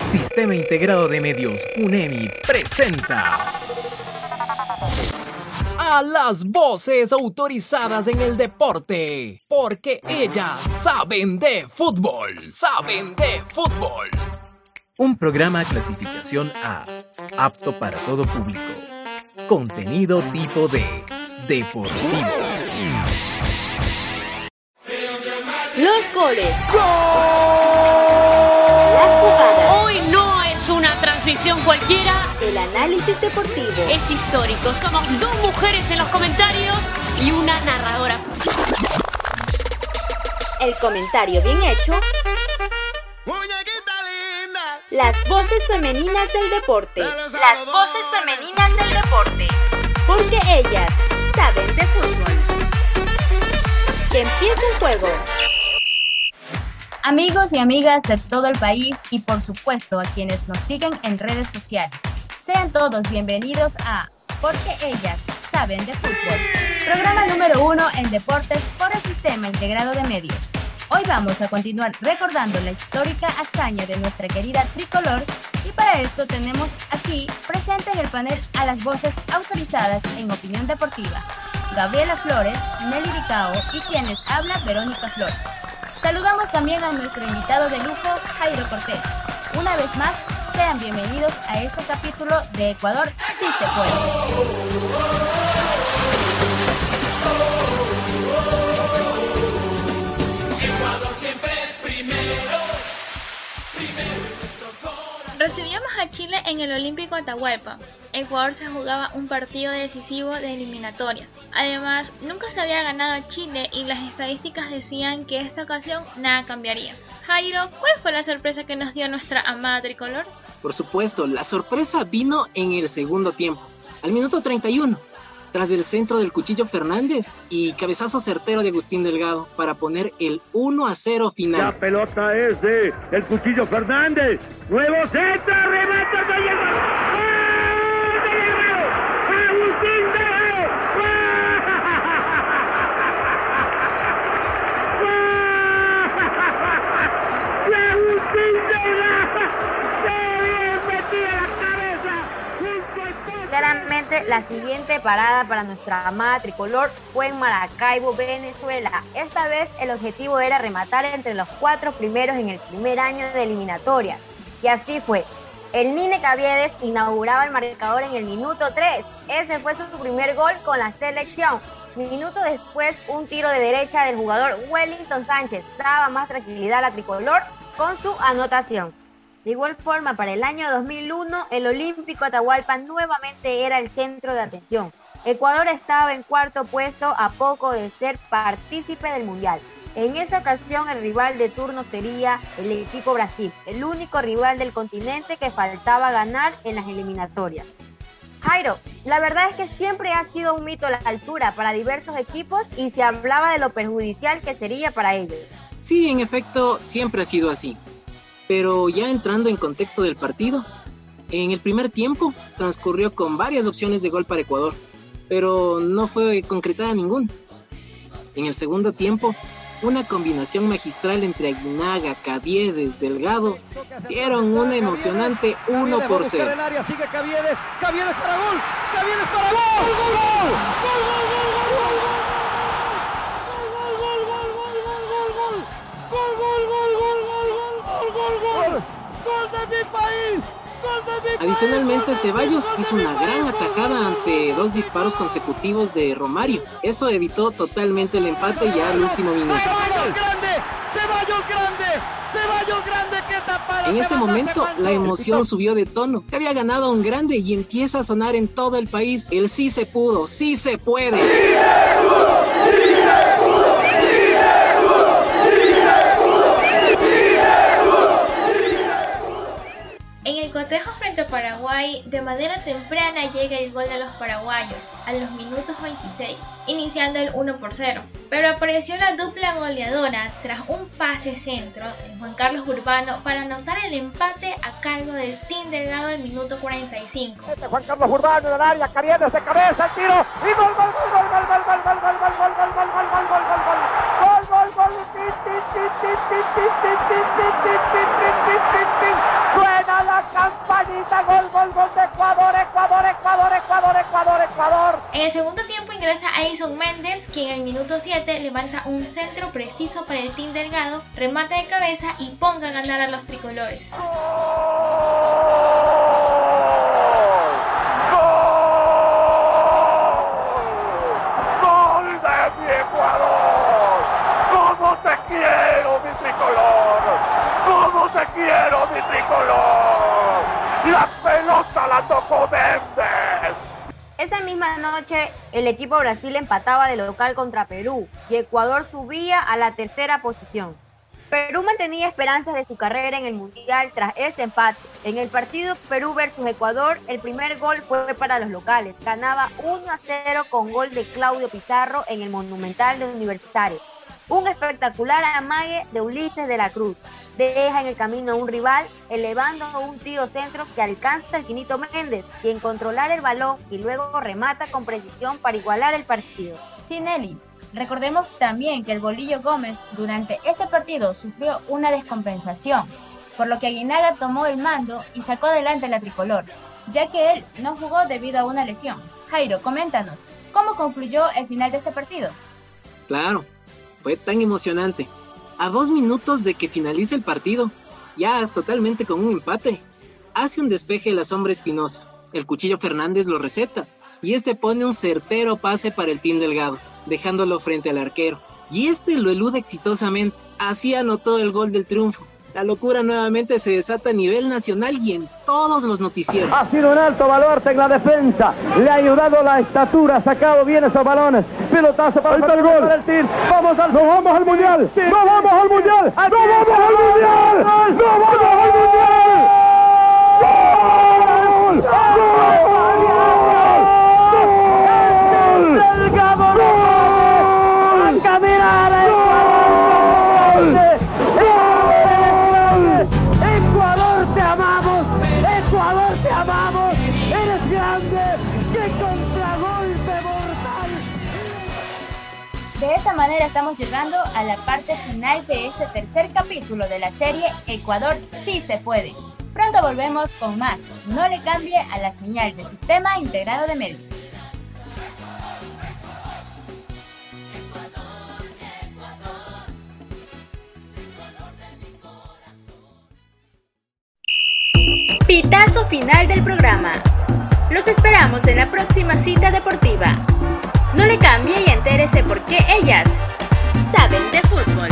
Sistema Integrado de Medios, UNEMI, presenta a las voces autorizadas en el deporte, porque ellas saben de fútbol, saben de fútbol. Un programa clasificación A, apto para todo público. Contenido tipo D, deportivo. Los goles. Las cualquiera. El análisis deportivo. Es histórico. Somos dos mujeres en los comentarios y una narradora. El comentario bien hecho. Las voces femeninas del deporte. Las voces femeninas del deporte. Porque ellas saben de fútbol. Que empiece el juego. Amigos y amigas de todo el país y por supuesto a quienes nos siguen en redes sociales. Sean todos bienvenidos a Porque ellas saben de fútbol. Programa número uno en deportes por el Sistema Integrado de Medios. Hoy vamos a continuar recordando la histórica hazaña de nuestra querida tricolor y para esto tenemos aquí presente en el panel a las voces autorizadas en opinión deportiva. Gabriela Flores, Nelly Ricao y quienes habla Verónica Flores. Saludamos también a nuestro invitado de lujo, Jairo Cortés. Una vez más, sean bienvenidos a este capítulo de Ecuador Sí se puede. Recibíamos a Chile en el Olímpico Atahualpa. Ecuador se jugaba un partido decisivo de eliminatorias. Además, nunca se había ganado a Chile y las estadísticas decían que esta ocasión nada cambiaría. Jairo, ¿cuál fue la sorpresa que nos dio nuestra amada tricolor? Por supuesto, la sorpresa vino en el segundo tiempo, al minuto 31 tras el centro del Cuchillo Fernández y cabezazo certero de Agustín Delgado para poner el 1 a 0 final. La pelota es de el Cuchillo Fernández. Nuevo centro, remata de Delgado. Agustín Delgado. La siguiente parada para nuestra amada tricolor fue en Maracaibo, Venezuela. Esta vez el objetivo era rematar entre los cuatro primeros en el primer año de eliminatoria. Y así fue. El Nine Caviedes inauguraba el marcador en el minuto 3. Ese fue su primer gol con la selección. Minuto después, un tiro de derecha del jugador Wellington Sánchez daba más tranquilidad a la tricolor con su anotación. De igual forma, para el año 2001, el Olímpico Atahualpa nuevamente era el centro de atención. Ecuador estaba en cuarto puesto a poco de ser partícipe del Mundial. En esa ocasión el rival de turno sería el equipo Brasil, el único rival del continente que faltaba ganar en las eliminatorias. Jairo, la verdad es que siempre ha sido un mito la altura para diversos equipos y se hablaba de lo perjudicial que sería para ellos. Sí, en efecto, siempre ha sido así. Pero ya entrando en contexto del partido, en el primer tiempo transcurrió con varias opciones de gol para Ecuador, pero no fue concretada ninguna. En el segundo tiempo, una combinación magistral entre Aguinaga, Caviedes, Delgado, dieron una emocionante 1 por 0. Caviedes, Caviedes para gol, Caviedes para gol, gol, gol, gol, gol, gol. Mi país. Adicionalmente, Ceballos hizo una gran gol, ante dos disparos consecutivos de Romario. Eso evitó totalmente el empate ya al último minuto. Ceballos grande, Ceballos grande, Ceballos grande, qué tapada. En ese momento, la emoción subió de tono. Se había ganado un grande y empieza a sonar en todo el país. El sí se pudo, sí se puede. En el cotejo frente a Paraguay, de manera temprana llega el gol de los paraguayos, a los minutos 26, iniciando el 1 por 0. Pero apareció la dupla goleadora tras un pase centro de Juan Carlos Urbano para anotar el empate a cargo del Team Delgado al minuto 45. Juan Carlos Urbano en el área, Caviedes de cabeza, el tiro y gol, gol, gol, gol, gol, gol, gol, gol, gol, gol, gol, gol, gol, gol, gol, gol, gol, gol. Gol, Margarita, gol, gol, gol de Ecuador, Ecuador, Ecuador, Ecuador, Ecuador, Ecuador. En el segundo tiempo ingresa Edison Méndez, quien en el minuto 7 levanta un centro preciso para el Team Delgado, remata de cabeza y ponga a ganar a los tricolores. ¡Gol! ¡La pelota la tocó! Esa misma noche, el equipo Brasil empataba de local contra Perú y Ecuador subía a la tercera posición. Perú mantenía esperanzas de su carrera en el Mundial tras ese empate. En el partido Perú versus Ecuador, el primer gol fue para los locales. Ganaba 1 a 0 con gol de Claudio Pizarro en el Monumental de Universitario. Un espectacular amague de Ulises de la Cruz. Deja en el camino a un rival, elevando un tiro centro que alcanza el Quinito Méndez, quien controlar el balón y luego remata con precisión para igualar el partido. Sinelli, recordemos también que el Bolillo Gómez durante este partido sufrió una descompensación, por lo que Aguinaga tomó el mando y sacó adelante la tricolor, ya que él no jugó debido a una lesión. Jairo, coméntanos, ¿cómo concluyó el final de este partido? Claro, fue tan emocionante. A dos minutos de que finalice el partido, ya totalmente con un empate, hace un despeje la sombra espinosa. El cuchillo Fernández lo receta y este pone un certero pase para el Team Delgado, dejándolo frente al arquero. Y este lo elude exitosamente. Así anotó el gol del triunfo. La locura nuevamente se desata a nivel nacional y en todos los noticieros. Ha sido un alto baluarte en la defensa. Le ha ayudado la estatura, ha sacado bien esos balones. Pelotazo para, el gol. el team. Vamos al, no vamos al mundial. No vamos al mundial. No vamos al mundial. No vamos al mundial. De esta manera estamos llegando a la parte final de este tercer capítulo de la serie Ecuador sí se puede. Pronto volvemos con más. No le cambie a la señal del Sistema Integrado de Medios. Final del programa. Los esperamos en la próxima cita deportiva. No le cambie y entérese por qué ellas saben de fútbol.